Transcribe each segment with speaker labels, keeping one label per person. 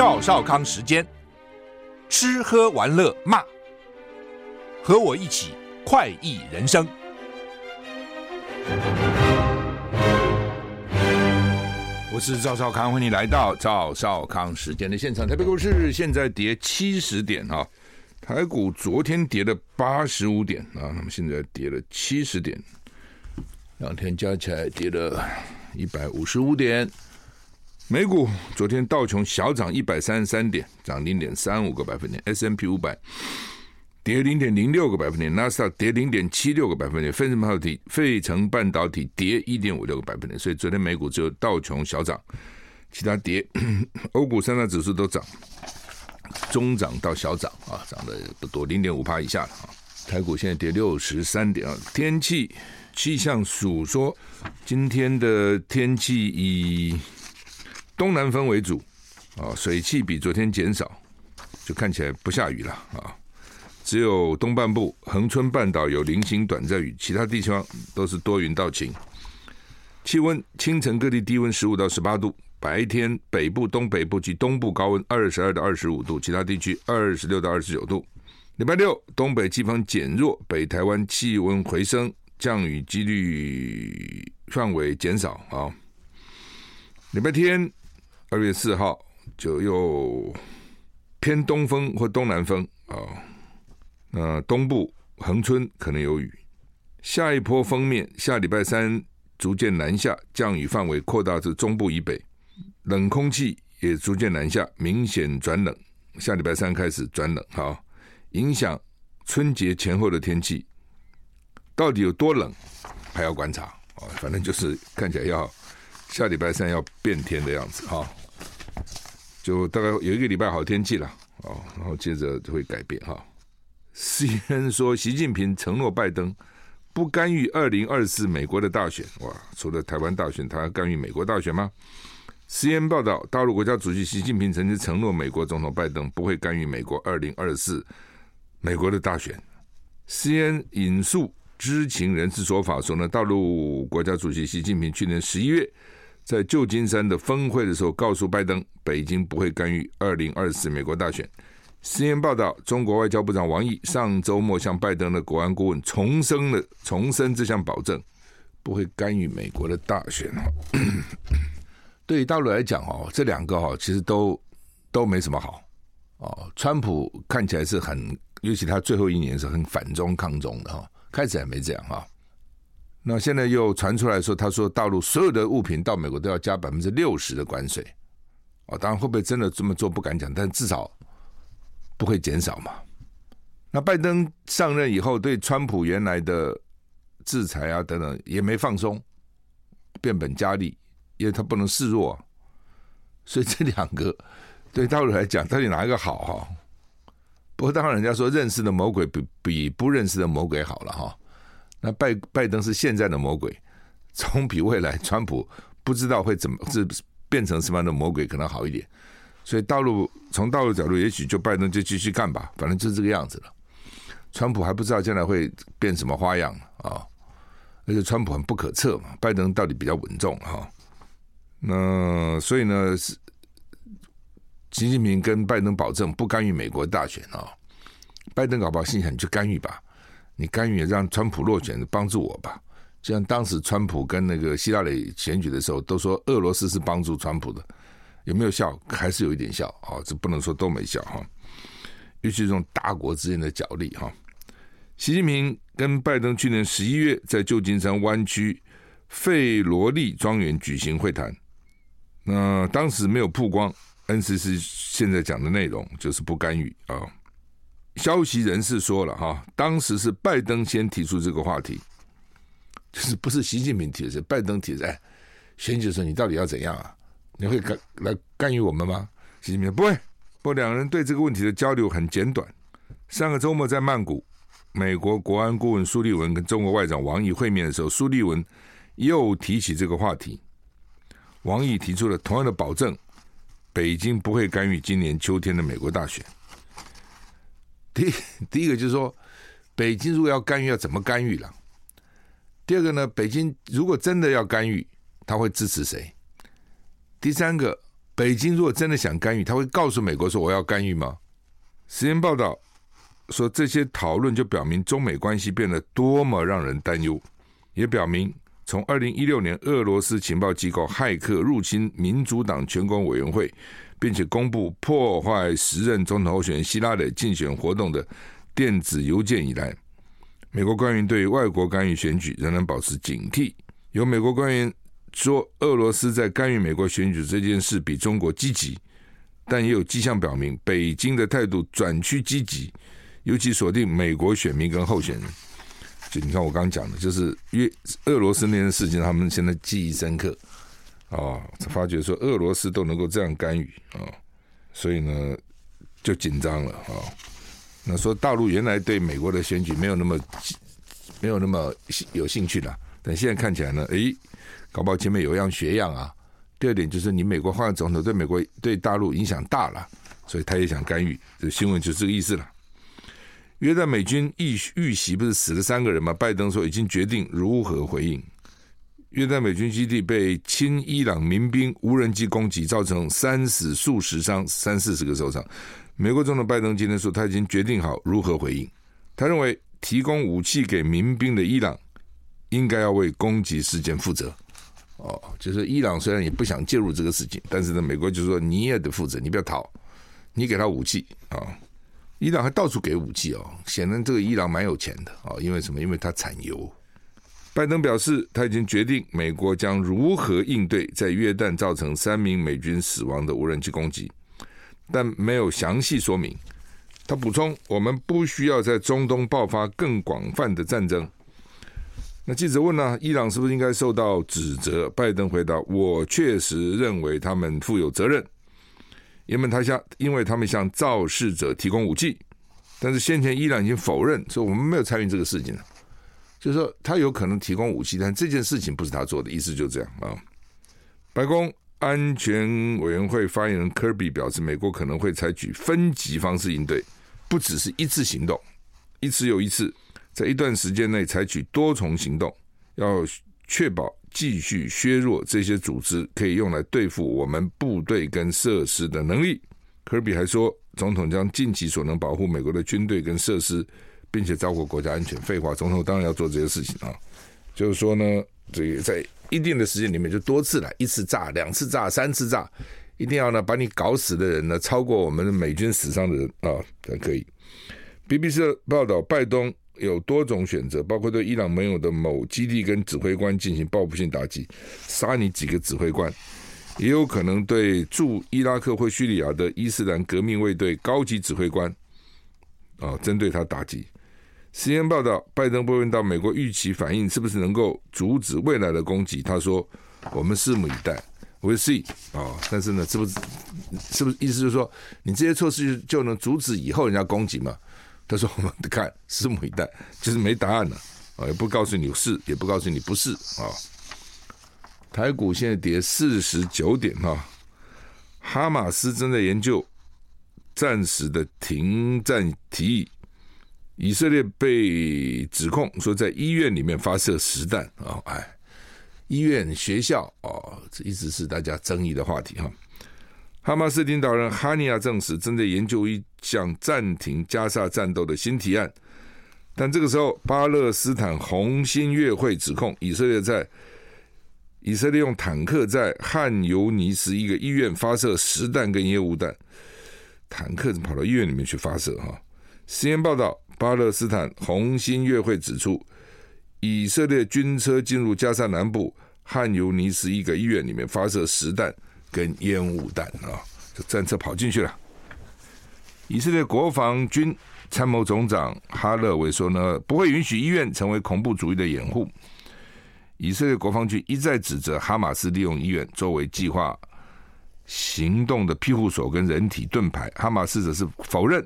Speaker 1: 赵少康时间，吃喝玩乐骂，和我一起快意人生。我是赵少康，欢迎来到赵少康时间的现场。台北股市现在跌七十点啊，台股昨天跌了八十五点啊，那么现在跌了七十点，两天加起来跌了一百五十五点。美股昨天道琼小涨一百三十三点，涨零点三五个百分点；S&P 五百跌零点零六个百分点；纳斯达克跌零点七六个百分点；费城半导体费城半导体跌一点五六个百分点。所以昨天美股只有道琼小涨，其他跌。欧股三大指数都涨，中涨到小涨啊，涨得不多，零点五趴以下了啊。台股现在跌六十三点啊。天气气象署说，今天的天气以东南风为主，啊，水汽比昨天减少，就看起来不下雨了啊。只有东半部恒春半岛有零星短暂雨，其他地方都是多云到晴。气温清晨各地低温十五到十八度，白天北部、东北部及东部高温二十二到二十五度，其他地区二十六到二十九度。礼拜六东北季风减弱，北台湾气温回升，降雨几率范围减少啊。礼拜天。二月四号就又偏东风或东南风啊，那东部恒春可能有雨。下一波锋面下礼拜三逐渐南下，降雨范围扩大至中部以北，冷空气也逐渐南下，明显转冷。下礼拜三开始转冷，哈，影响春节前后的天气，到底有多冷还要观察啊。反正就是看起来要下礼拜三要变天的样子哈。就大概有一个礼拜好天气了哦，然后接着就会改变哈。CNN 说，习近平承诺拜登不干预二零二四美国的大选。哇，除了台湾大选，他干预美国大选吗？CNN 报道，大陆国家主席习近平曾经承诺美国总统拜登不会干预美国二零二四美国的大选。CNN 引述知情人士说法说呢，大陆国家主席习近平去年十一月。在旧金山的峰会的时候，告诉拜登，北京不会干预二零二四美国大选。新闻报道，中国外交部长王毅上周末向拜登的国安顾问重申了重申这项保证，不会干预美国的大选。对于大陆来讲，哦，这两个哈其实都都没什么好哦。川普看起来是很，尤其他最后一年是很反中抗中的哈，开始还没这样哈。那现在又传出来说，他说大陆所有的物品到美国都要加百分之六十的关税，哦，当然会不会真的这么做不敢讲，但至少不会减少嘛。那拜登上任以后，对川普原来的制裁啊等等也没放松，变本加厉，因为他不能示弱，所以这两个对大陆来讲，到底哪一个好哈？不过当然人家说认识的魔鬼比比不认识的魔鬼好了哈。那拜拜登是现在的魔鬼，总比未来川普不知道会怎么是变成什么样的魔鬼可能好一点。所以道路从道路角度，也许就拜登就继续干吧，反正就是这个样子了。川普还不知道将来会变什么花样啊！而且川普很不可测嘛，拜登到底比较稳重哈。那所以呢，是习近平跟拜登保证不干预美国大选啊。拜登搞不好心想你就干预吧。你干预让川普落选，帮助我吧。就像当时川普跟那个希拉里选举的时候，都说俄罗斯是帮助川普的，有没有效？还是有一点效啊？这不能说都没效哈。尤其这种大国之间的角力哈。习近平跟拜登去年十一月在旧金山湾区费罗利庄园举行会谈，那当时没有曝光 NCC 现在讲的内容，就是不干预啊。消息人士说了哈，当时是拜登先提出这个话题，就是不是习近平提的，是拜登提的。哎，选举说你到底要怎样啊？你会干来干预我们吗？习近平不会。不两人对这个问题的交流很简短。上个周末在曼谷，美国国安顾问苏利文跟中国外长王毅会面的时候，苏利文又提起这个话题。王毅提出了同样的保证，北京不会干预今年秋天的美国大选。第 第一个就是说，北京如果要干预，要怎么干预了？第二个呢，北京如果真的要干预，他会支持谁？第三个，北京如果真的想干预，他会告诉美国说我要干预吗？时间报道说，这些讨论就表明中美关系变得多么让人担忧，也表明从二零一六年俄罗斯情报机构骇客入侵民主党全国委员会，并且公布破坏时任总统候选人希拉里竞选活动的电子邮件以来，美国官员对外国干预选举仍然保持警惕。有美国官员说，俄罗斯在干预美国选举这件事比中国积极。但也有迹象表明，北京的态度转趋积极，尤其锁定美国选民跟候选人。就你看我刚刚讲的，就是因为俄罗斯那件事情，他们现在记忆深刻啊、哦，发觉说俄罗斯都能够这样干预啊、哦，所以呢就紧张了啊、哦。那说大陆原来对美国的选举没有那么没有那么有兴趣了，但现在看起来呢，诶，搞不好前面有样学样啊。第二点就是，你美国换了总统，对美国对大陆影响大了，所以他也想干预。这新闻就这个意思了。约旦美军遇遇袭不是死了三个人吗？拜登说已经决定如何回应。约旦美军基地被亲伊朗民兵无人机攻击，造成三死数十伤，三四十个受伤。美国总统拜登今天说他已经决定好如何回应。他认为提供武器给民兵的伊朗应该要为攻击事件负责。哦，就是伊朗虽然也不想介入这个事情，但是呢，美国就说你也得负责，你不要逃，你给他武器啊、伊朗还到处给武器哦，显然这个伊朗蛮有钱的、哦，因为什么？因为他产油。拜登表示他已经决定美国将如何应对在约旦造成三名美军死亡的无人机攻击，但没有详细说明。他补充：我们不需要在中东爆发更广泛的战争。那记者问呢、伊朗是不是应该受到指责？拜登回答：“我确实认为他们负有责任，因为他向因为他们向肇事者提供武器。但是先前伊朗已经否认说我们没有参与这个事情了，就是说他有可能提供武器，但这件事情不是他做的，意思就这样啊。”白宫安全委员会发言人科比表示，美国可能会采取分级方式应对，不只是一次行动，一次又一次。在一段时间内采取多重行动，要确保继续削弱这些组织可以用来对付我们部队跟设施的能力。科比还说，总统将尽其所能保护美国的军队跟设施，并且照顾国家安全。废话，总统当然要做这些事情啊。就是说呢，这个在一定的时间里面就多次来，一次炸、两次炸、三次炸，一定要呢把你搞死的人呢超过我们的美军死伤的人啊才可以。BBC 报道，拜登。有多种选择，包括对伊朗盟友的某基地跟指挥官进行报复性打击，杀你几个指挥官；也有可能对驻伊拉克或叙利亚的伊斯兰革命卫队高级指挥官，啊，针对他打击。时间报道，拜登被问到美国预期反应是不是能够阻止未来的攻击，他说：“我们拭目以待，We see。”啊，但是呢，是不是是不是意思就是说，你这些措施就能阻止以后人家攻击吗？他说：“我们看，拭目以待，就是没答案了啊，也不告诉你是，也不告诉你不是啊。台股现在跌四十九点哈，哈马斯正在研究暂时的停战提议。以色列被指控说在医院里面发射实弹啊，哎，医院、学校啊，这一直是大家争议的话题哈。”哈马斯领导人哈尼亚证实，正在研究一项暂停加沙战斗的新提案。但这个时候，巴勒斯坦红新月会指控以色列在以色列用坦克在汉尤尼斯一个医院发射实弹跟烟雾弹，坦克跑到医院里面去发射？哈，实验报道，巴勒斯坦红新月会指出，以色列军车进入加沙南部汉尤尼斯一个医院里面发射实弹。跟烟雾弹啊，这战车跑进去了。以色列国防军参谋总长哈勒维说呢，不会允许医院成为恐怖主义的掩护。以色列国防军一再指责哈马斯利用医院作为计划行动的庇护所跟人体盾牌，哈马斯则是否认。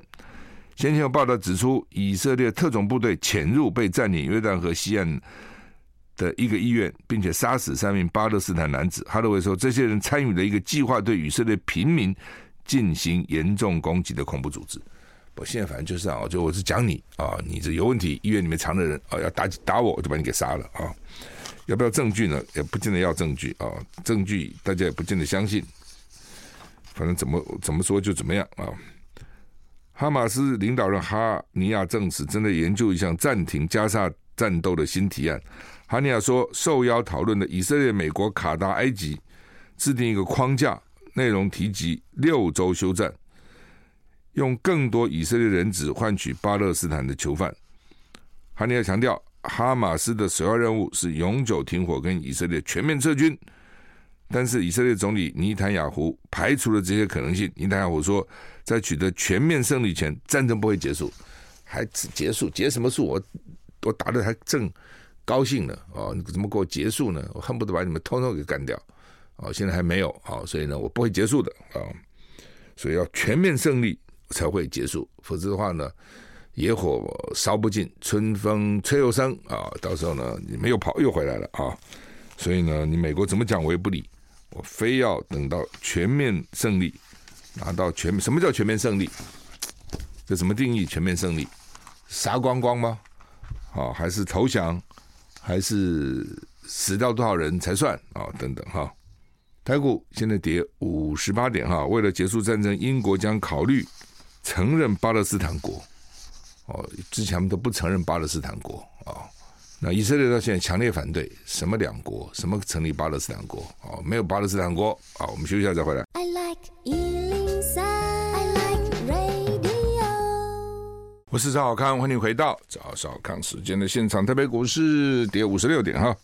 Speaker 1: 先前有报道指出，以色列特种部队潜入被占领约旦河西岸。的一个医院，并且杀死三名巴勒斯坦男子。哈德维说，这些人参与了一个计划对以色列平民进行严重攻击的恐怖组织。我现在反正就是啊，就我是讲你啊，你这有问题，医院里面藏的人啊，要打打我，我就把你给杀了啊。要不要证据呢？也不见得要证据啊，证据大家也不见得相信。反正怎么怎么说就怎么样啊。哈马斯领导人哈尼亚证实，正在研究一项暂停加沙战斗的新提案。哈尼亚说，受邀讨论的以色列、美国、卡达、埃及制定一个框架，内容提及六周休战，用更多以色列人质换取巴勒斯坦的囚犯。哈尼亚强调，哈马斯的首要任务是永久停火，跟以色列全面撤军。但是以色列总理尼坦雅胡排除了这些可能性。尼坦雅胡说，在取得全面胜利前，战争不会结束。还结束？结什么束？我我打得还正高兴呢。哦，你怎么给我结束呢？我恨不得把你们通通给干掉。哦，现在还没有。哦，所以呢，我不会结束的。啊、所以要全面胜利才会结束。否则的话呢，野火烧不尽，春风吹又生。啊、到时候呢，你们又跑又回来了。啊、所以呢，你美国怎么讲，我也不理。我非要等到全面胜利，拿到全，什么叫全面胜利？这怎么定义？全面胜利，杀光光吗？啊，还是投降？还是死掉多少人才算？啊，等等哈。台股现在跌五十八点哈。为了结束战争，英国将考虑承认巴勒斯坦国。哦，之前他们都不承认巴勒斯坦国啊。那以色列到现在强烈反对什么两国，什么成立巴勒斯坦国？哦，没有巴勒斯坦国。啊，我们休息一下再回来。I like 我是赵小康，欢迎回到赵少康时间的现场。特别股市跌五十六点哈。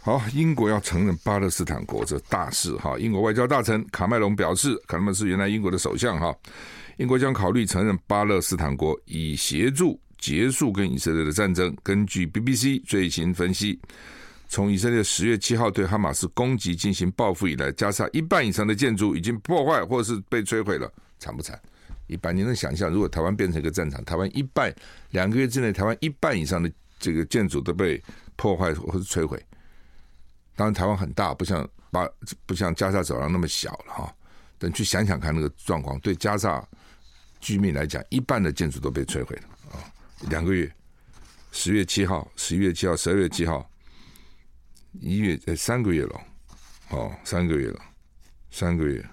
Speaker 1: 好，英国要承认巴勒斯坦国这大事哈。英国外交大臣卡麦隆表示，卡麦隆是原来英国的首相哈。英国将考虑承认巴勒斯坦国，以协助。结束跟以色列的战争。根据 BBC 最新分析，从以色列十月七号对哈马斯攻击进行报复以来，加沙一半以上的建筑已经破坏或是被摧毁了，惨不惨？一般你能想象，如果台湾变成一个战场，台湾一半两个月之内，台湾一半以上的这个建筑都被破坏或是摧毁。当然，台湾很大，不像巴不像加沙走廊那么小了哈。等去想想看那个状况，对加沙居民来讲，一半的建筑都被摧毁了啊。两个月，十月七号、十一月七号、十二月七号，一月呃三个月了，哦，三个月了，三个月，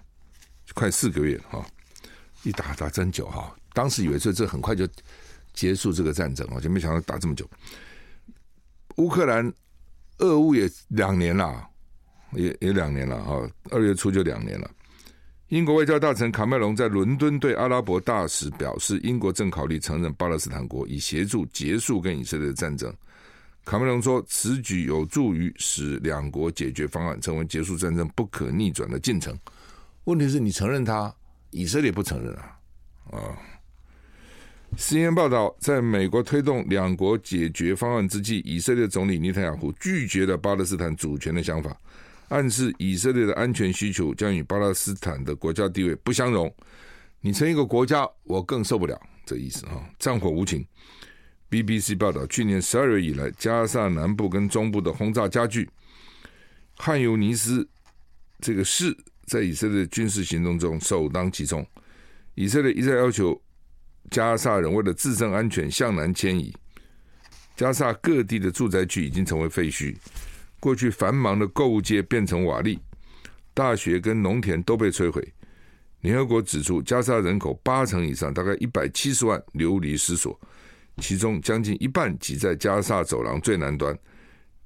Speaker 1: 快四个月了哈，一打打真久哈，当时以为这这很快就结束这个战争啊，就没想到打这么久。乌克兰俄乌也两年了，也也两年了哈，二月初就两年了。英国外交大臣卡麦隆在伦敦对阿拉伯大使表示，英国正考虑承认巴勒斯坦国，以协助结束跟以色列的战争。卡梅隆说，此举有助于使两国解决方案成为结束战争不可逆转的进程。问题是你承认他，以色列不承认啊！啊，CNN 报道，在美国推动两国解决方案之际，以色列总理尼坦雅胡拒绝了巴勒斯坦主权的想法。暗示以色列的安全需求将与巴勒斯坦的国家地位不相容。你成一个国家，我更受不了这意思啊！战火无情。BBC 报道，去年十二月以来，加萨南部跟中部的轰炸加剧。汉尤尼斯这个市在以色列军事行动中首当其冲。以色列一再要求加萨人为了自身安全向南迁移。加萨各地的住宅区已经成为废墟。过去繁忙的购物街变成瓦砾，大学跟农田都被摧毁。联合国指出，加沙人口八成以上，大概一百七十万流离失所，其中将近一半挤在加沙走廊最南端。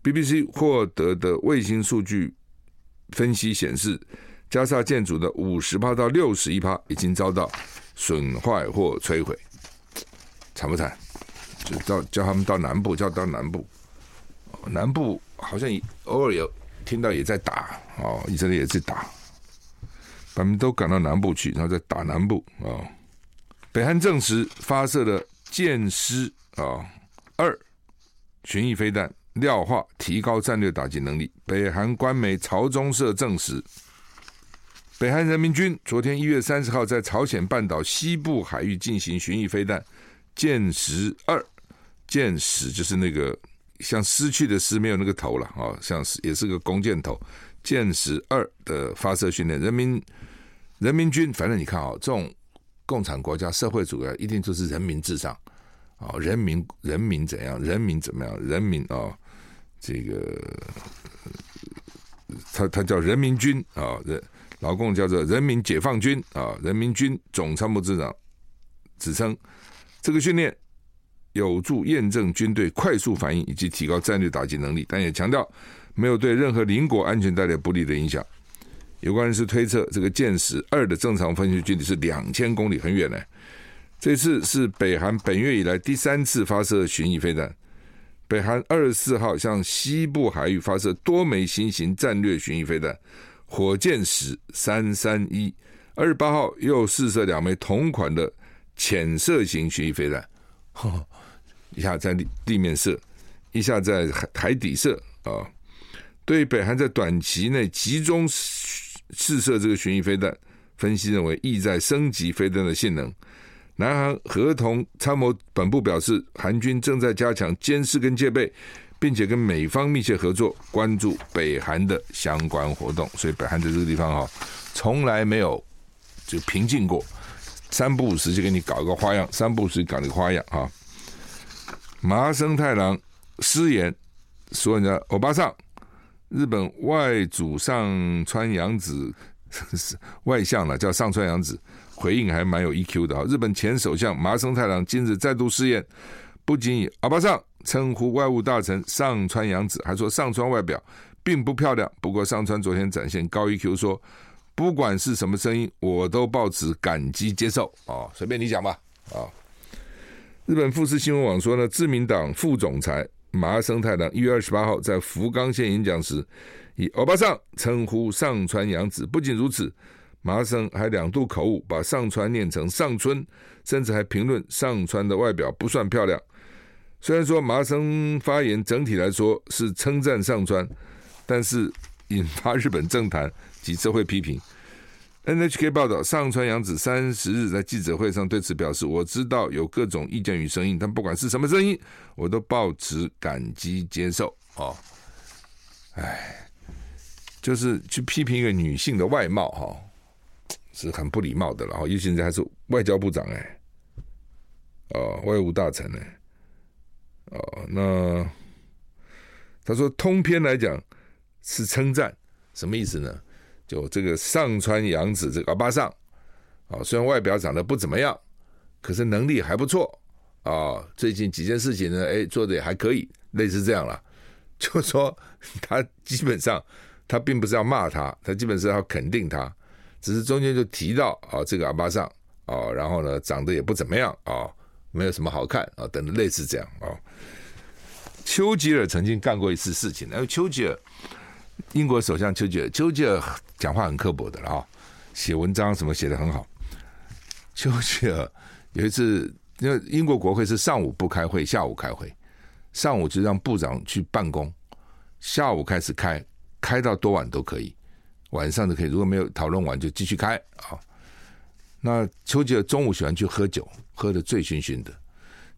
Speaker 1: BBC 获得的卫星数据分析显示，加沙建筑的五十趴到六十一趴已经遭到损坏或摧毁，惨不惨？就到叫他们到南部，叫到南部，南部。好像偶尔有听到也在打哦，以色列也在打，把他们都赶到南部去，然后再打南部哦。北韩证实发射了剑狮啊二巡弋飞弹，料化提高战略打击能力。北韩官媒朝中社证实，北韩人民军昨天一月三十号在朝鲜半岛西部海域进行巡弋飞弹剑狮二，剑狮就是那个。像失去的失没有那个头了啊，像是也是个弓箭头，剑狮二的发射训练，人民人民军，反正你看啊，这种共产国家社会主义一定就是人民至上啊，人民人民怎样，人民怎么样，人民啊，这个他他叫人民军啊，人老共叫做人民解放军啊，人民军总参谋长指称，这个训练有助验证军队快速反应以及提高战略打击能力，但也强调没有对任何邻国安全带来不利的影响。有关人士推测，这个箭矢二的正常飞行距离是两千公里，很远呢。这次是北韩本月以来第三次发射巡弋飞弹。北韩二十四号向西部海域发射多枚新型战略巡弋飞弹。火箭十三三一，二十八号又试射两枚同款的浅色型巡弋飞弹，一下在地地面射，一下在海海底射啊。对北韩在短期内集中试射这个巡弋飞弹，分析认为意在升级飞弹的性能。南韩合同参谋本部表示，韩军正在加强监视跟戒备。并且跟美方密切合作，关注北韩的相关活动。所以北韩在这个地方哈，从来没有就平静过，三不五时就给你搞一个花样，三不五时搞一个花样哈。麻生太郎失言说人家欧巴桑，日本外祖上川阳子是 外相了，叫上川阳子，回应还蛮有 EQ 的啊。日本前首相麻生太郎今日再度失言，不仅以欧巴桑。称呼外务大臣上川阳子，还说上川外表并不漂亮。不过上川昨天展现高 EQ，说不管是什么声音，我都抱持感激接受。哦，随便你讲吧。啊，日本富士新闻网说呢，自民党副总裁麻生太郎一月二十八号在福冈县演讲时，以欧巴桑称呼上川阳子。不仅如此，麻生还两度口误，把上川念成上村，甚至还评论上川的外表不算漂亮。虽然说麻生发言整体来说是称赞上川，但是引发日本政坛及社会批评。NHK 报道，上川洋子三十日在记者会上对此表示：“我知道有各种意见与声音，但不管是什么声音，我都抱持感激接受。”哦，哎，就是去批评一个女性的外貌，哈，是很不礼貌的了。然后，尤其是还是外交部长，哎，哦，外务大臣，哎。哦，那他说通篇来讲是称赞，什么意思呢？就这个上川阳子这个阿巴上，啊，虽然外表长得不怎么样，可是能力还不错啊。最近几件事情呢，哎，做的也还可以，类似这样了。就说他基本上他并不是要骂他，他基本是要肯定他，只是中间就提到啊，这个阿巴上啊，然后呢长得也不怎么样啊。没有什么好看啊，等类似这样啊。丘吉尔曾经干过一次事情，因为丘吉尔，英国首相丘吉尔，丘吉尔讲话很刻薄的了啊，写文章什么写的很好。丘吉尔有一次，因为英国国会是上午不开会，下午开会，上午就让部长去办公，下午开始开，开到多晚都可以，晚上都可以，如果没有讨论完就继续开啊。那丘吉尔中午喜欢去喝酒。喝得醉醺醺的，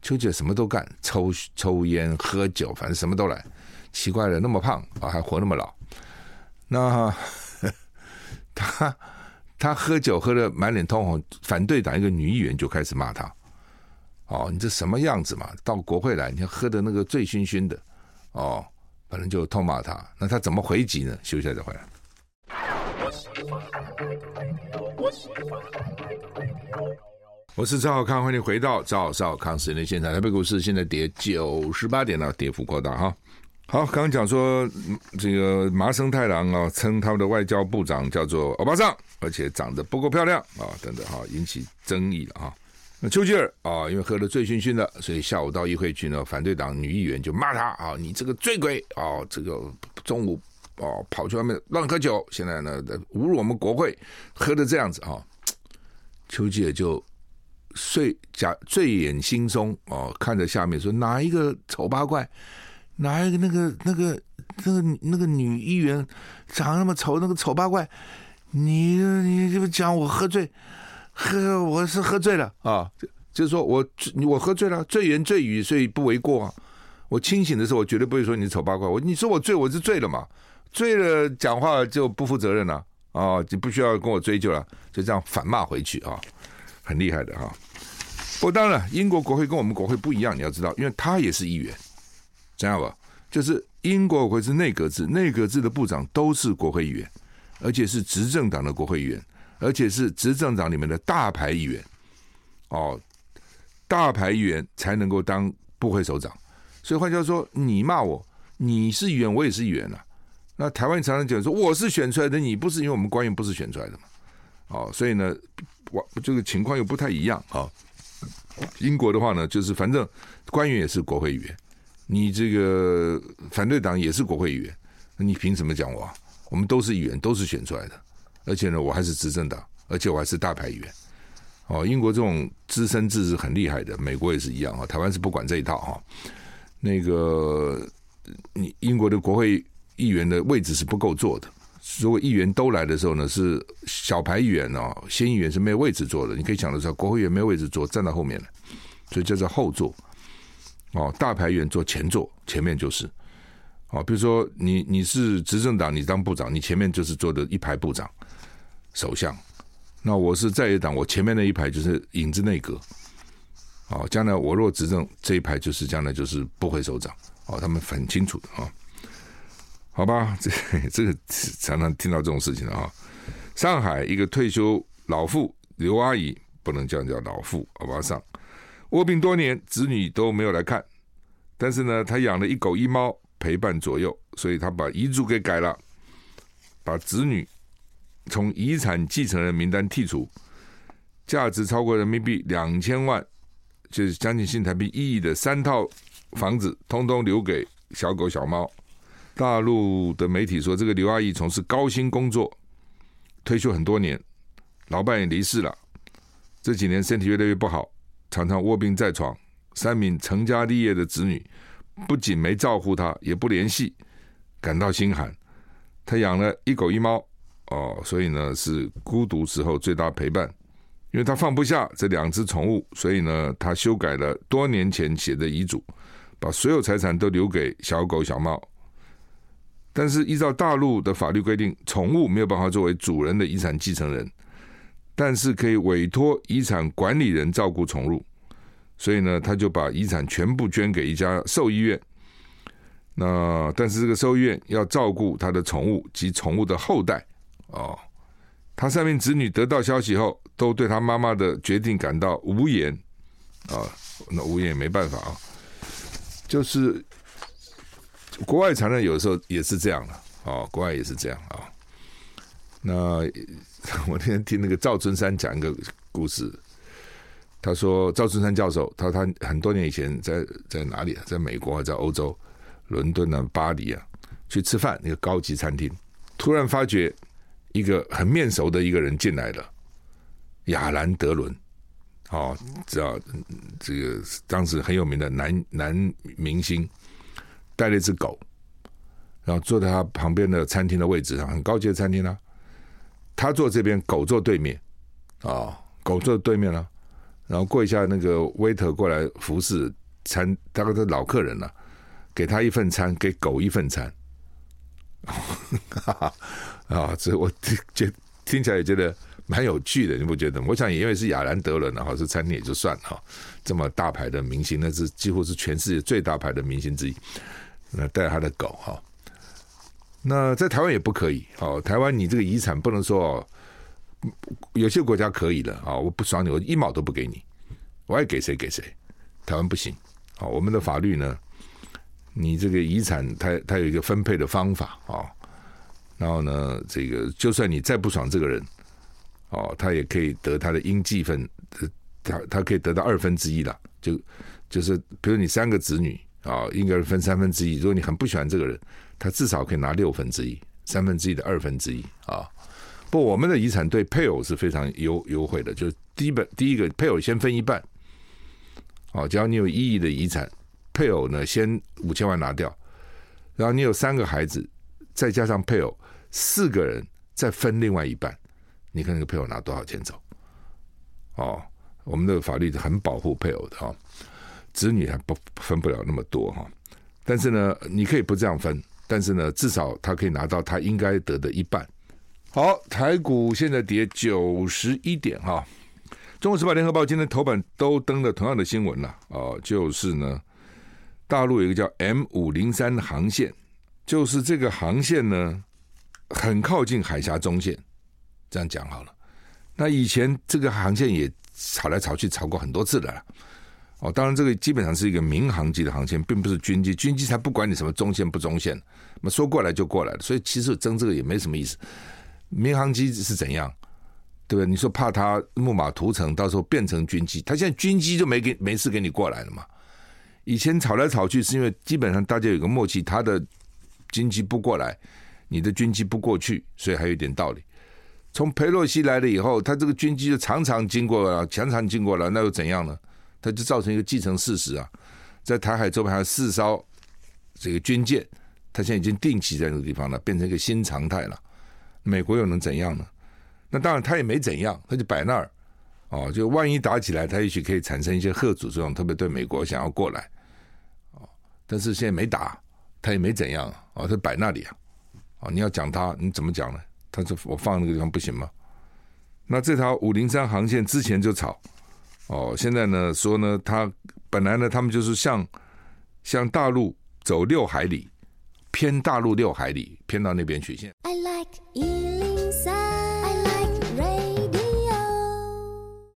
Speaker 1: 丘吉尔什么都干，抽抽烟、喝酒，反正什么都来。奇怪了，那么胖啊，还活那么老。那 他他喝酒喝得满脸通红，反对党一个女议员就开始骂他：“哦，你这什么样子嘛？到国会来，你喝得那个醉醺醺的，哦，反正就痛骂他。那他怎么回击呢？休息下再回来。”我是赵少康，欢迎回到赵少康时间的现场。台北股市现在跌九十八点了，跌幅扩大哈。好，刚刚讲说这个麻生太郎啊，称他们的外交部长叫做欧巴桑，而且长得不够漂亮啊，等等哈，引起争议了哈。那丘吉尔啊，因为喝得醉醺醺的，所以下午到议会去呢，反对党女议员就骂他啊，你这个醉鬼啊，这个中午哦跑去外面乱喝酒，现在呢侮辱我们国会，喝的这样子啊，丘吉尔就。睡假醉眼惺忪哦，看着下面说哪一个丑八怪，哪一个那个那个那个那个女议员长那么丑，那个丑八怪，你你就讲我喝醉，喝我是喝醉了啊，就是说我我喝醉了，醉言醉语，所以不为过啊。我清醒的时候，我绝对不会说你丑八怪。我你说我醉，我是醉了嘛，醉了讲话就不负责任了啊，就不需要跟我追究了，就这样反骂回去啊，很厉害的哈。不当然，英国国会跟我们国会不一样，你要知道，因为他也是议员，知道吧？就是英国国会是内阁制，内阁制的部长都是国会议员，而且是执政党的国会议员，而且是执政党里面的大牌议员，哦，大牌议员才能够当部会首长。所以换句话说，你骂我，你是议员，我也是议员啊。那台湾常常讲说，我是选出来的，你不是，因为我们官员不是选出来的嘛。哦，所以呢，我这个情况又不太一样啊。英国的话呢，就是反正官员也是国会议员，你这个反对党也是国会议员，那你凭什么讲我？我们都是议员，都是选出来的，而且呢，我还是执政党，而且我还是大牌议员。哦，英国这种资深制是很厉害的，美国也是一样啊。台湾是不管这一套哈。那个，你英国的国会。议员的位置是不够坐的。如果议员都来的时候呢，是小牌议员哦，新议员是没有位置坐的。你可以想得出来，国会议员没有位置坐，站到后面来，所以叫做后座。哦，大牌议员坐前座，前面就是。哦，比如说你你是执政党，你当部长，你前面就是坐的一排部长、首相。那我是在野党，我前面那一排就是影子内阁。哦，将来我若执政，这一排就是将来就是不会首长。哦，他们很清楚的啊。哦好吧，这这个常常听到这种事情啊。上海一个退休老妇刘阿姨，不能叫叫老妇，好吧？上卧病多年，子女都没有来看，但是呢，她养了一狗一猫陪伴左右，所以她把遗嘱给改了，把子女从遗产继承人名单剔除，价值超过人民币两千万，就是将近新台币一亿的三套房子，通通留给小狗小猫。大陆的媒体说，这个刘阿姨从事高薪工作，退休很多年，老伴也离世了，这几年身体越来越不好，常常卧病在床。三名成家立业的子女不仅没照顾她，也不联系，感到心寒。她养了一狗一猫，哦，所以呢是孤独时候最大陪伴。因为她放不下这两只宠物，所以呢她修改了多年前写的遗嘱，把所有财产都留给小狗小猫。但是依照大陆的法律规定，宠物没有办法作为主人的遗产继承人，但是可以委托遗产管理人照顾宠物，所以呢，他就把遗产全部捐给一家兽医院。那但是这个兽医院要照顾他的宠物及宠物的后代哦。他三名子女得到消息后，都对他妈妈的决定感到无言啊，那无言也没办法啊，就是。国外常常有时候也是这样的，哦，国外也是这样啊。那 我那天听那个赵春山讲一个故事，他说赵春山教授，他他很多年以前在在哪里啊？在美国，在欧洲，伦敦啊、巴黎啊，去吃饭，那个高级餐厅，突然发觉一个很面熟的一个人进来了，亚兰德伦，哦，知道这个当时很有名的男男明星。带了一只狗，然后坐在他旁边的餐厅的位置上，很高级的餐厅呢、他坐这边，狗坐对面，啊、狗坐对面了、然后过一下，那个 waiter 过来服侍餐，大概是老客人了、给他一份餐，给狗一份餐。啊、这我听觉听起来也觉得蛮有趣的，你不觉得？我想也因为是亚兰德伦然后是餐厅也就算了哈，这么大牌的明星，那是几乎是全世界最大牌的明星之一。那带他的狗哈，那在台湾也不可以哦。台湾你这个遗产不能说哦，有些国家可以的啊。我不爽你，我一毛都不给你，我爱给谁给谁。台湾不行啊。我们的法律呢，你这个遗产它它有一个分配的方法啊。然后呢，这个就算你再不爽这个人，哦，他也可以得他的应继分，他他可以得到二分之一了。就就是比如你三个子女。啊，应该是分三分之一。如果你很不喜欢这个人，他至少可以拿六分之一，三分之一的二分之一啊。不，我们的遗产对配偶是非常优优惠的，就是第一本第一个配偶先分一半。哦，只要你有一亿的遗产，配偶呢先五千万拿掉，然后你有三个孩子，再加上配偶四个人再分另外一半，你看那个配偶拿多少钱走？哦，我们的法律很保护配偶的哈。子女还不分不了那么多哈，但是呢，你可以不这样分，但是呢，至少他可以拿到他应该得的一半。好，台股现在跌九十一点哈。中国时报、联合报今天头版都登了同样的新闻了哦，就是呢，大陆有一个叫 M 五零三航线，就是这个航线呢，很靠近海峡中线，这样讲好了。那以前这个航线也吵来吵去，吵过很多次的了。哦，当然这个基本上是一个民航机的航线，并不是军机，军机才不管你什么中线不中线，那说过来就过来了。所以其实争这个也没什么意思。民航机是怎样，对不对？你说怕它木马屠城，到时候变成军机，它现在军机就没给没事给你过来了嘛。以前吵来吵去是因为基本上大家有个默契，他的军机不过来，你的军机不过去，所以还有一点道理。从佩洛西来了以后，他这个军机就常常经过了，常常经过了，那又怎样呢？他就造成一个既成事实啊，在台海周边还有四艘这个军舰，他现在已经定期在那个地方了，变成一个新常态了。美国又能怎样呢？那当然他也没怎样，他就摆那儿哦，就万一打起来，他也许可以产生一些吓阻作用，特别对美国想要过来哦。但是现在没打，他也没怎样啊，哦，他摆那里啊，啊，你要讲他，你怎么讲呢？他说我放那个地方不行吗？那这条五零三航线之前就吵，哦，现在呢说呢，他本来呢他们就是向向大陆走六海里，偏大陆六海里，偏到那边去。现 I like 103, I like radio。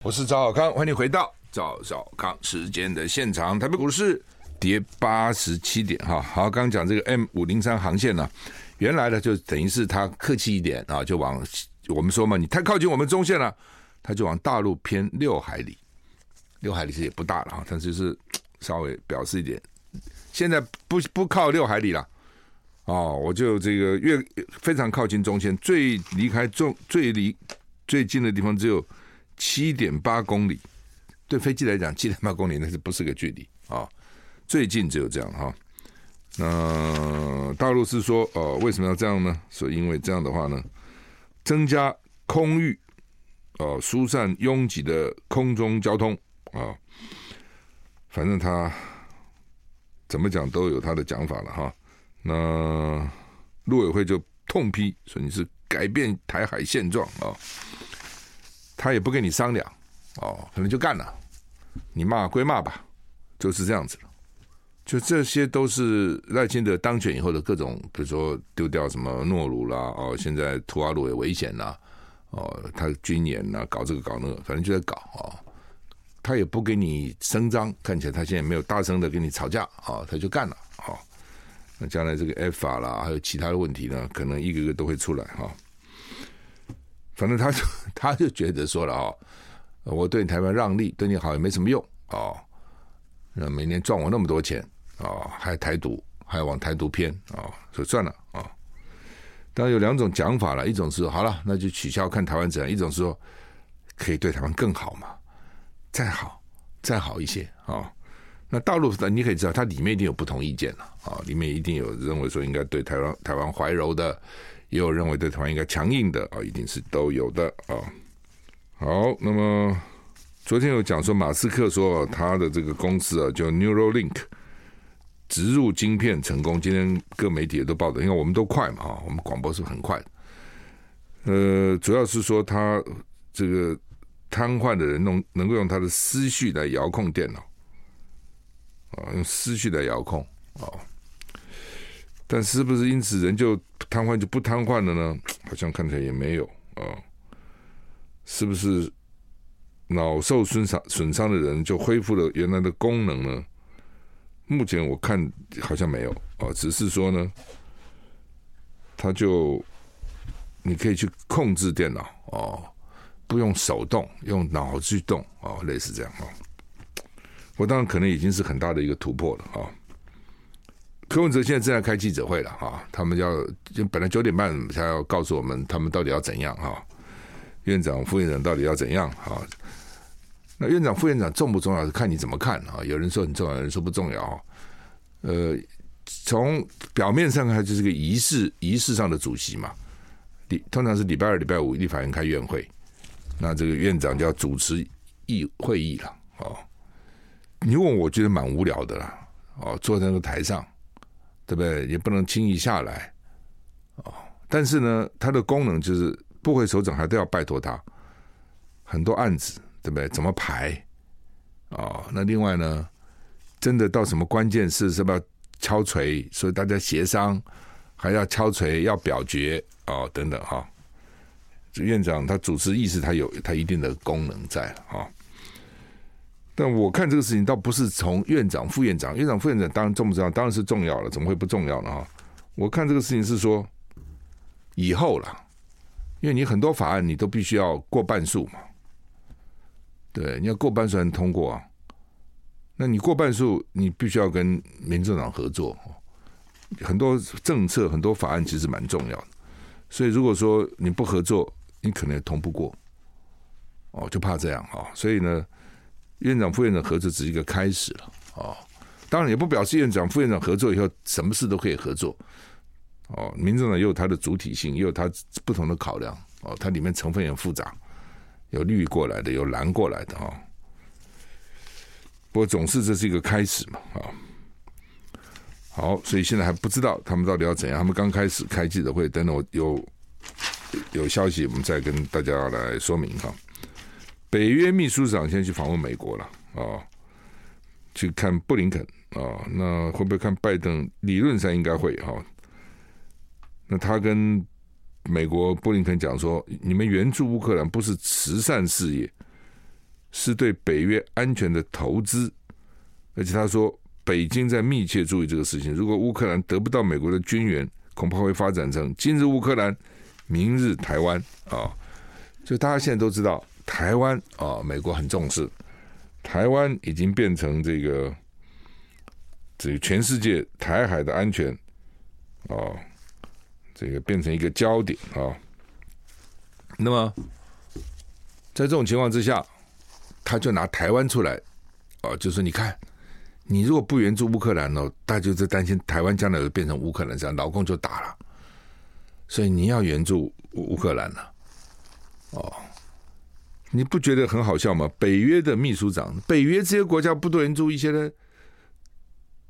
Speaker 1: 我是赵小康，欢迎回到赵小康时间的现场，台北股市。跌八十七点哈，好，刚刚讲这个 M 五零三航线呢，原来呢就等于是他客气一点啊，就往我们说嘛，你太靠近我们中线了，他就往大陆偏六海里，六海里其实也不大了哈，但是是稍微表示一点，现在不不靠六海里了，哦，我就这个越非常靠近中线，最离开中最离最近的地方只有七点八公里，对飞机来讲七点八公里那是不是个距离？最近只有这样哈，那大陆是说，呃，为什么要这样呢？说因为这样的话呢，增加空域，呃，疏散拥挤的空中交通啊，反正他怎么讲都有他的讲法了哈。那陆委会就痛批说你是改变台海现状啊，他也不跟你商量哦，可能就干了，你骂归骂吧，就是这样子了。就这些都是赖清德当选以后的各种，比如说丢掉什么诺鲁啦，哦，现在图瓦鲁也危险啦，哦，他军演呐，搞这个搞那个，反正就在搞啊。他也不给你声张，看起来他现在没有大声的跟你吵架啊，他就干了啊。那将来这个 F 法啦，还有其他的问题呢，可能一个个都会出来哈。反正他就 他就觉得说了啊，我对你台湾让利，对你好也没什么用啊。那每年赚我那么多钱。啊、哦，还台独，还往台独偏啊，所以算了啊。当然有两种讲法了，一种是好了，那就取消看台湾怎样；一种是说可以对台湾更好嘛，再好再好一些啊、那大陆的你可以知道，它里面一定有不同意见了啊、里面一定有认为说应该对台湾台湾怀柔的，也有认为对台湾应该强硬的啊、一定是都有的啊、好，那么昨天有讲说马斯克说他的这个公司啊叫 Neuralink。植入晶片成功，今天各媒体也都报道，因为我们都快嘛，我们广播是很快。呃，主要是说他这个瘫痪的人能能够用他的思绪来遥控电脑，啊，用思绪来遥控啊。但是不是因此人就瘫痪就不瘫痪了呢？好像看起来也没有啊。是不是脑受损伤损伤的人就恢复了原来的功能呢？目前我看好像没有哦，只是说呢，他就你可以去控制电脑哦，不用手动，用脑去动哦，类似这样哦。我当然可能已经是很大的一个突破了啊。柯文哲现在正在开记者会了哈，他们要就本来九点半才要告诉我们他们到底要怎样哈，院长、副院长到底要怎样哈。那院长、副院长重不重要？是看你怎么看啊。有人说很重要，有人说不重要。呃，从表面上看，就是个仪式，仪式上的主席嘛。礼通常是礼拜二、礼拜五立法院开院会，那这个院长就要主持议会议了。哦，你问我觉得蛮无聊的啦。哦，坐在那个台上，对不对？也不能轻易下来。哦，但是呢，他的功能就是部会首长还都要拜托他，很多案子。对不对？怎么排？哦，那另外呢？真的到什么关键事是不是要敲锤？所以大家协商还要敲锤，要表决哦，等等哈。院长他主持议事，他有他一定的功能在啊。但我看这个事情倒不是从院长、副院长，院长、副院长当然重不重要？当然是重要了，怎么会不重要呢？哈，我看这个事情是说以后了，因为你很多法案你都必须要过半数嘛，对，你要过半数才能通过啊。那你过半数，你必须要跟民政党合作。很多政策、很多法案其实蛮重要的，所以如果说你不合作，你可能也通不过。哦，就怕这样啊！所以呢，院长、副院长合作只是一个开始了哦。当然也不表示院长、副院长合作以后什么事都可以合作。哦，民政党也有它的主体性，也有它不同的考量。哦，它里面成分也复杂，有绿过来的，有蓝过来的哈。不过总是这是一个开始嘛啊。好，所以现在还不知道他们到底要怎样。他们刚开始开记者会，等等我有有消息，我们再跟大家来说明哈。北约秘书长先去访问美国了啊，去看布林肯啊，那会不会看拜登？理论上应该会哈。那他跟美国布林肯讲说：“你们援助乌克兰不是慈善事业，是对北约安全的投资。”而且他说。北京在密切注意这个事情。如果乌克兰得不到美国的军援，恐怕会发展成今日乌克兰，明日台湾啊！就大家现在都知道，台湾啊，美国很重视。台湾已经变成这个这个全世界台海的安全啊，这个变成一个焦点啊。那么在这种情况之下，他就拿台湾出来啊，就说你看。你如果不援助乌克兰呢，大家就在担心台湾将来会变成乌克兰这样，老公就打了。所以你要援助乌克兰了，哦，你不觉得很好笑吗？北约的秘书长，北约这些国家不都援助一些呢？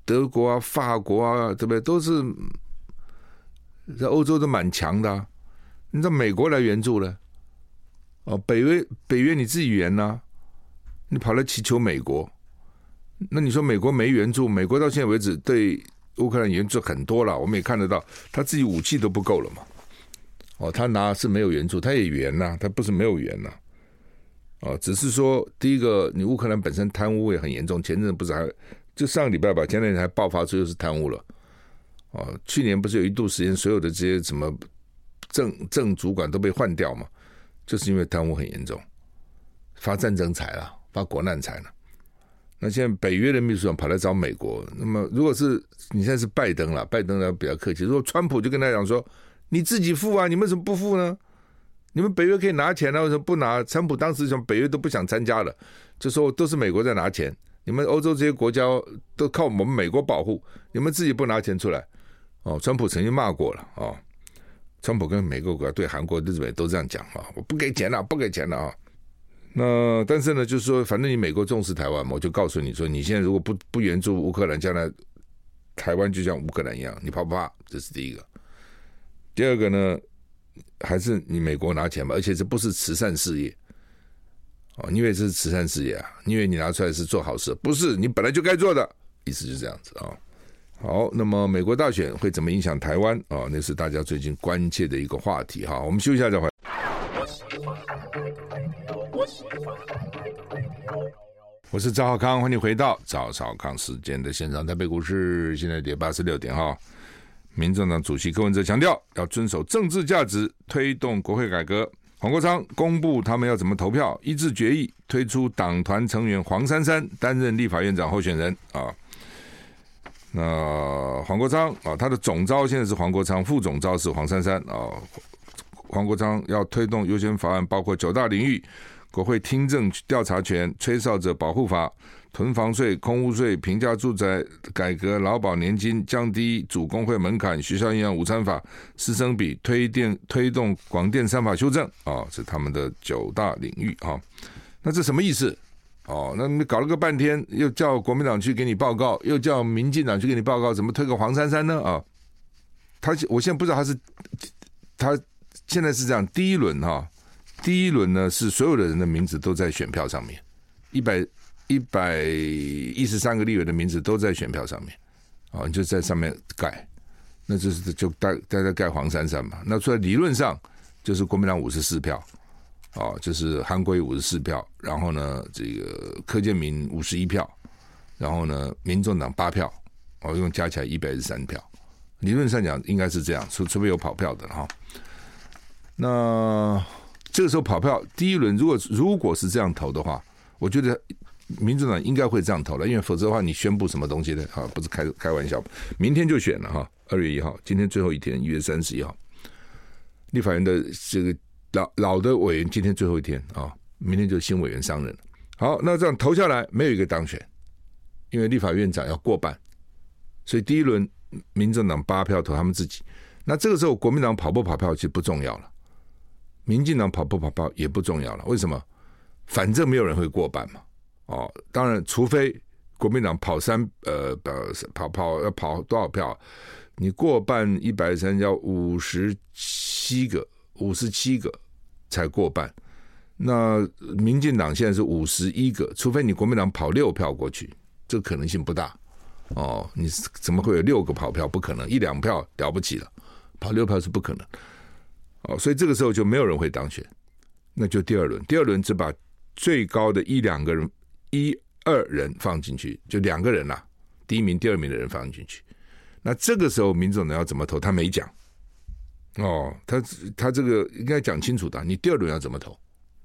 Speaker 1: 德国啊、法国啊，对不对？都是在欧洲都蛮强的啊。你到美国来援助了，哦，北约北约你自己援呐？你跑来祈求美国？那你说美国没援助？美国到现在为止对乌克兰援助很多了，我们也看得到，他自己武器都不够了嘛。哦，他拿是没有援助，他也援呐，他不是没有援呐。哦，只是说第一个，你乌克兰本身贪污也很严重，前阵子不是还就上个礼拜吧，前两天还爆发出又是贪污了。哦，去年不是有一度时间，所有的这些什么正正主管都被换掉嘛，就是因为贪污很严重，发战争财了，发国难财了。那现在北约的秘书长跑来找美国，那么如果是你现在是拜登了，拜登呢比较客气，如果川普就跟他讲说，你自己付啊，你们为什么不付呢？你们北约可以拿钱啊，为什么不拿？川普当时从北约都不想参加了，就说都是美国在拿钱，你们欧洲这些国家都靠我们美国保护，你们自己不拿钱出来。哦，川普曾经骂过了哦，川普跟美国国家对韩国、日本都这样讲啊，我不给钱了，不给钱了啊。那但是呢，就是说，反正你美国重视台湾嘛，我就告诉你说，你现在如果不不援助乌克兰，将来台湾就像乌克兰一样，你怕不怕？这是第一个。第二个呢，还是你美国拿钱吧，而且这不是慈善事业哦，你以为这是慈善事业啊？你以为你拿出来是做好事？不是，你本来就该做的，意思就是这样子啊。好，那么美国大选会怎么影响台湾啊？那是大家最近关切的一个话题哈。我们休息一下再回。我是赵少康，欢迎回到赵少康时间的现场。台北股市现在跌八十六点哈。民众党主席柯文哲强调要遵守政治价值，推动国会改革。黄国昌公布他们要怎么投票，一致决议推出党团成员黄珊珊担任立法院长候选人啊。那黄国昌啊，他的总召现在是黄国昌，副总召是黄珊珊啊。黄国昌要推动优先法案，包括九大领域。国会听证调查权、吹哨者保护法、囤房税、空屋税、平价住宅改革、劳保年金、降低主工会门槛、学校营养午餐法、师生比、推电推动广电三法修正啊，是他们的九大领域啊。那这什么意思？哦，那你搞了个半天，又叫国民党去给你报告，又叫民进党去给你报告，怎么推个黄珊珊呢？啊，他我现在不知道他是他现在是这样，第一轮哈。第一轮呢，是所有的人的名字都在选票上面，一百一百一十三个立委的名字都在选票上面，啊，你就在上面盖。那就是就大大家盖黄珊珊嘛。那所以理论上就是国民党五十四票，啊，就是韩国五十四票，然后呢，这个柯建铭五十一票，然后呢，民众党八票，哦，一共加起来一百一十三票。理论上讲应该是这样，除除非有跑票的哈。那这个时候跑票，第一轮如果如果是这样投的话，我觉得民主党应该会这样投了，因为否则的话，你宣布什么东西呢啊？不是开开玩笑，明天就选了哈，二月一号，今天最后一天，一月三十一号，立法院的这个老老的委员今天最后一天啊，明天就新委员上任了。好，那这样投下来没有一个当选，因为立法院长要过半，所以第一轮。民进党八票投他们自己，那这个时候国民党跑不跑票其实不重要了，民进党跑不跑票也不重要了。为什么？反正没有人会过半嘛。哦，当然，除非国民党跑三呃呃跑跑要跑多少票，你过半一百三要五十七个五十七个才过半。那民进党现在是五十一个，除非你国民党跑六票过去，这可能性不大。哦，你怎么会有六个跑票？不可能，一两票了不起了，跑六票是不可能。哦，所以这个时候就没有人会当选，那就第二轮。第二轮只把最高的一两个人、一二人放进去，就两个人啦，第一名、第二名的人放进去。那这个时候民众党要怎么投？他没讲。哦，他他这个应该讲清楚的。你第二轮要怎么投？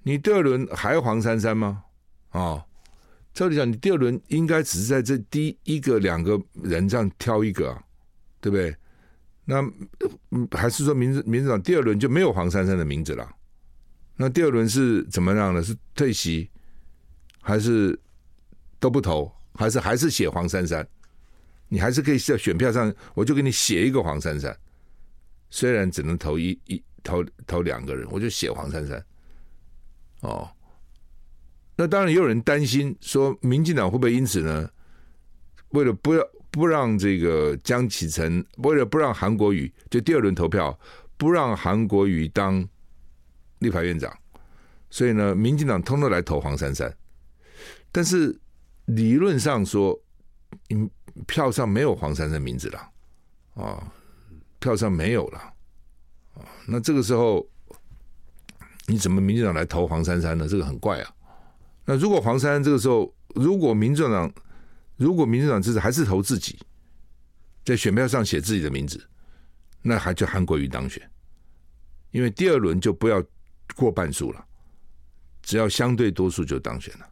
Speaker 1: 你第二轮还黄珊珊吗？哦。照理讲，你第二轮应该只是在这第一个两个人这样挑一个啊，对不对？那还是说民主民主党第二轮就没有黄珊珊的名字了？那第二轮是怎么样呢？是退席，还是都不投？还是还是写黄珊珊？你还是可以在选票上，我就给你写一个黄珊珊，虽然只能投一一投投两个人，我就写黄珊珊。哦。那当然也有人担心说，民进党会不会因此呢？为了不要不让这个江启臣，为了不让韩国瑜就第二轮投票，不让韩国瑜当立法院长，所以呢，民进党通通来投黄珊珊。但是理论上说，票上没有黄珊珊名字了啊，票上没有了。那这个时候，你怎么民进党来投黄珊珊呢？这个很怪啊。那如果黄珊珊这个时候，如果民进党，如果民进党支持还是投自己，在选票上写自己的名字，那还就韩国瑜当选，因为第二轮就不要过半数了，只要相对多数就当选了。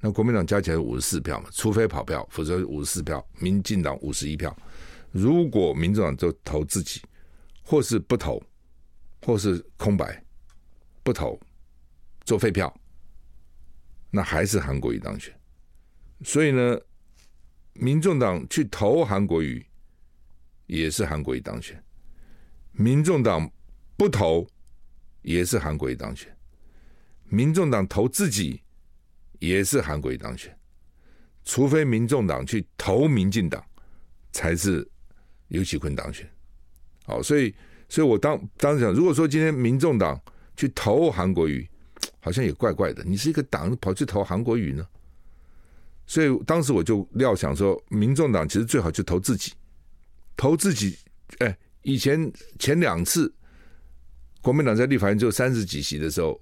Speaker 1: 那国民党加起来五十四票嘛，除非跑票，否则五十四票，民进党五十一票。如果民众党就投自己，或是不投，或是空白不投，做废票。那还是韩国瑜当选，所以呢，民众党去投韩国瑜，也是韩国瑜当选；民众党不投，也是韩国瑜当选；民众党投自己，也是韩国瑜当选。除非民众党去投民进党，才是游锡堃当选。好，所以，所以我当当时讲，如果说今天民众党去投韩国瑜。好像也怪怪的，你是一个党跑去投韩国瑜呢？所以当时我就料想说，民众党其实最好就投自己，投自己。哎，以前前两次国民党在立法院只有三十几席的时候，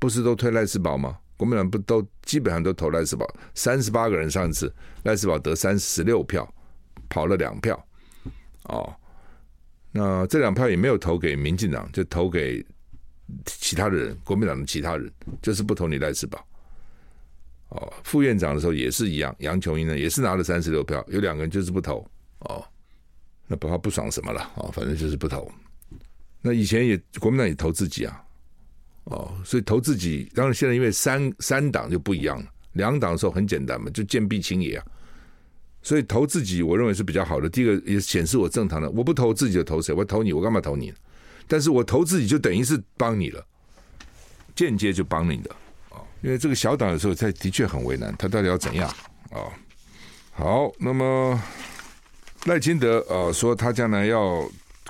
Speaker 1: 不是都推赖世宝吗？国民党不都基本上都投赖世宝，三十八个人上次赖世宝得三十六票，跑了两票。哦，那这两票也没有投给民进党，就投给。其他的人，国民党的其他人就是不投你赖士葆。哦，副院长的时候也是一样，杨琼英呢也是拿了三十六票，有两个人就是不投哦，那不怕不爽什么了哦，反正就是不投。那以前也国民党也投自己啊，哦，所以投自己，当然现在因为三三党就不一样了，两党的时候很简单嘛，就见壁清野啊，所以投自己我认为是比较好的。第一个也显示我正常的，我不投自己就投谁？我投你，我干嘛投你？但是我投自己就等于是帮你了，间接就帮你的啊，因为这个小党有时候他的确很为难，他到底要怎样啊？好，那么赖清德啊说他将来要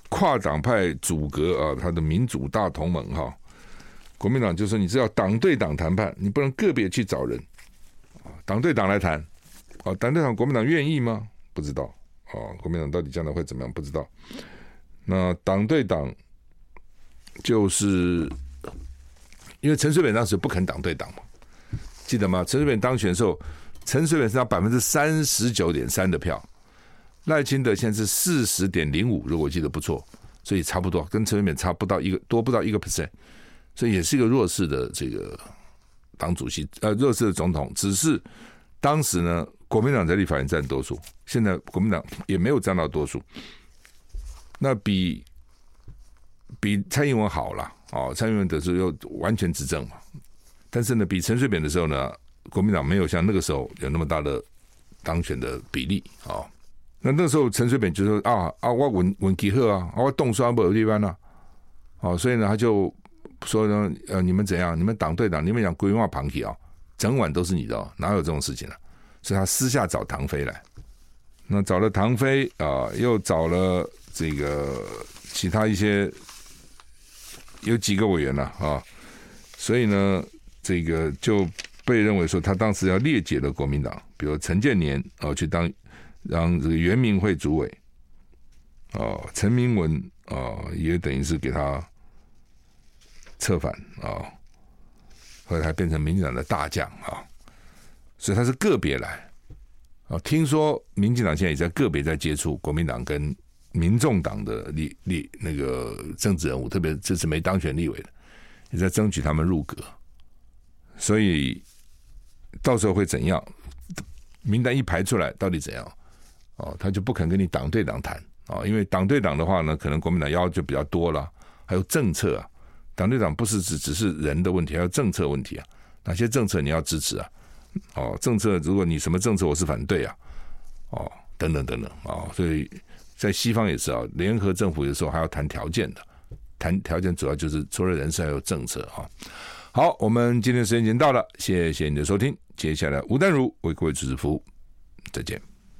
Speaker 1: 跨党派组阁啊，他的民主大同盟哈，国民党就说你是要党对党谈判，你不能个别去找人啊，党对党来谈啊，党对党国民党愿意吗？不知道哦，国民党到底将来会怎么样？不知道。那党对党就是因为陈水扁当时不肯党对党嘛，记得吗？陈水扁当选的时候，陈水扁是拿百分之三十九点三的票，赖清德现在是四十点零五，如果我记得不错，所以差不多，跟陈水扁差不到一个多不到一个 percent，所以也是一个弱势的这个党主席，呃，弱势的总统，只是。当时呢，国民党在立法院占多数，现在国民党也没有占到多数，那比比蔡英文好了哦，蔡英文的时候又完全执政嘛，但是呢，比陈水扁的时候呢，国民党没有像那个时候有那么大的当选的比例啊。那那时候陈水扁就说啊啊，我稳稳基赫啊，我动刷不有地方呢，哦，所以呢，他就说呢，呃，你们怎样？你们党对党，你们讲规划旁体啊。整晚都是你的，哦，哪有这种事情，啊？所以他私下找唐飞来，那找了唐飞啊，又找了这个其他一些有几个委员了啊，所以呢，这个就被认为说他当时要裂解了国民党，比如陈建年啊去当让这个原民会主委，哦，陈明文啊也等于是给他策反啊。后来还变成民进党的大将啊，所以他是个别来啊。听说民进党现在也在个别在接触国民党跟民众党的立立那个政治人物，特别这次没当选立委的，也在争取他们入阁。所以到时候会怎样？名单一排出来，到底怎样？哦，他就不肯跟你党对党谈啊，因为党对党的话呢，可能国民党要求比较多了，还有政策啊。党对党不是只只是人的问题，还有政策问题啊！哪些政策你要支持啊？哦，政策如果你什么政策我是反对啊，哦，等等等等啊、哦！所以在西方也是啊，联合政府有时候还要谈条件的，谈条件主要就是除了人事还有政策啊。好，我们今天时间已经到了，谢谢你的收听，接下来吴丹如为各位主持服务，再见。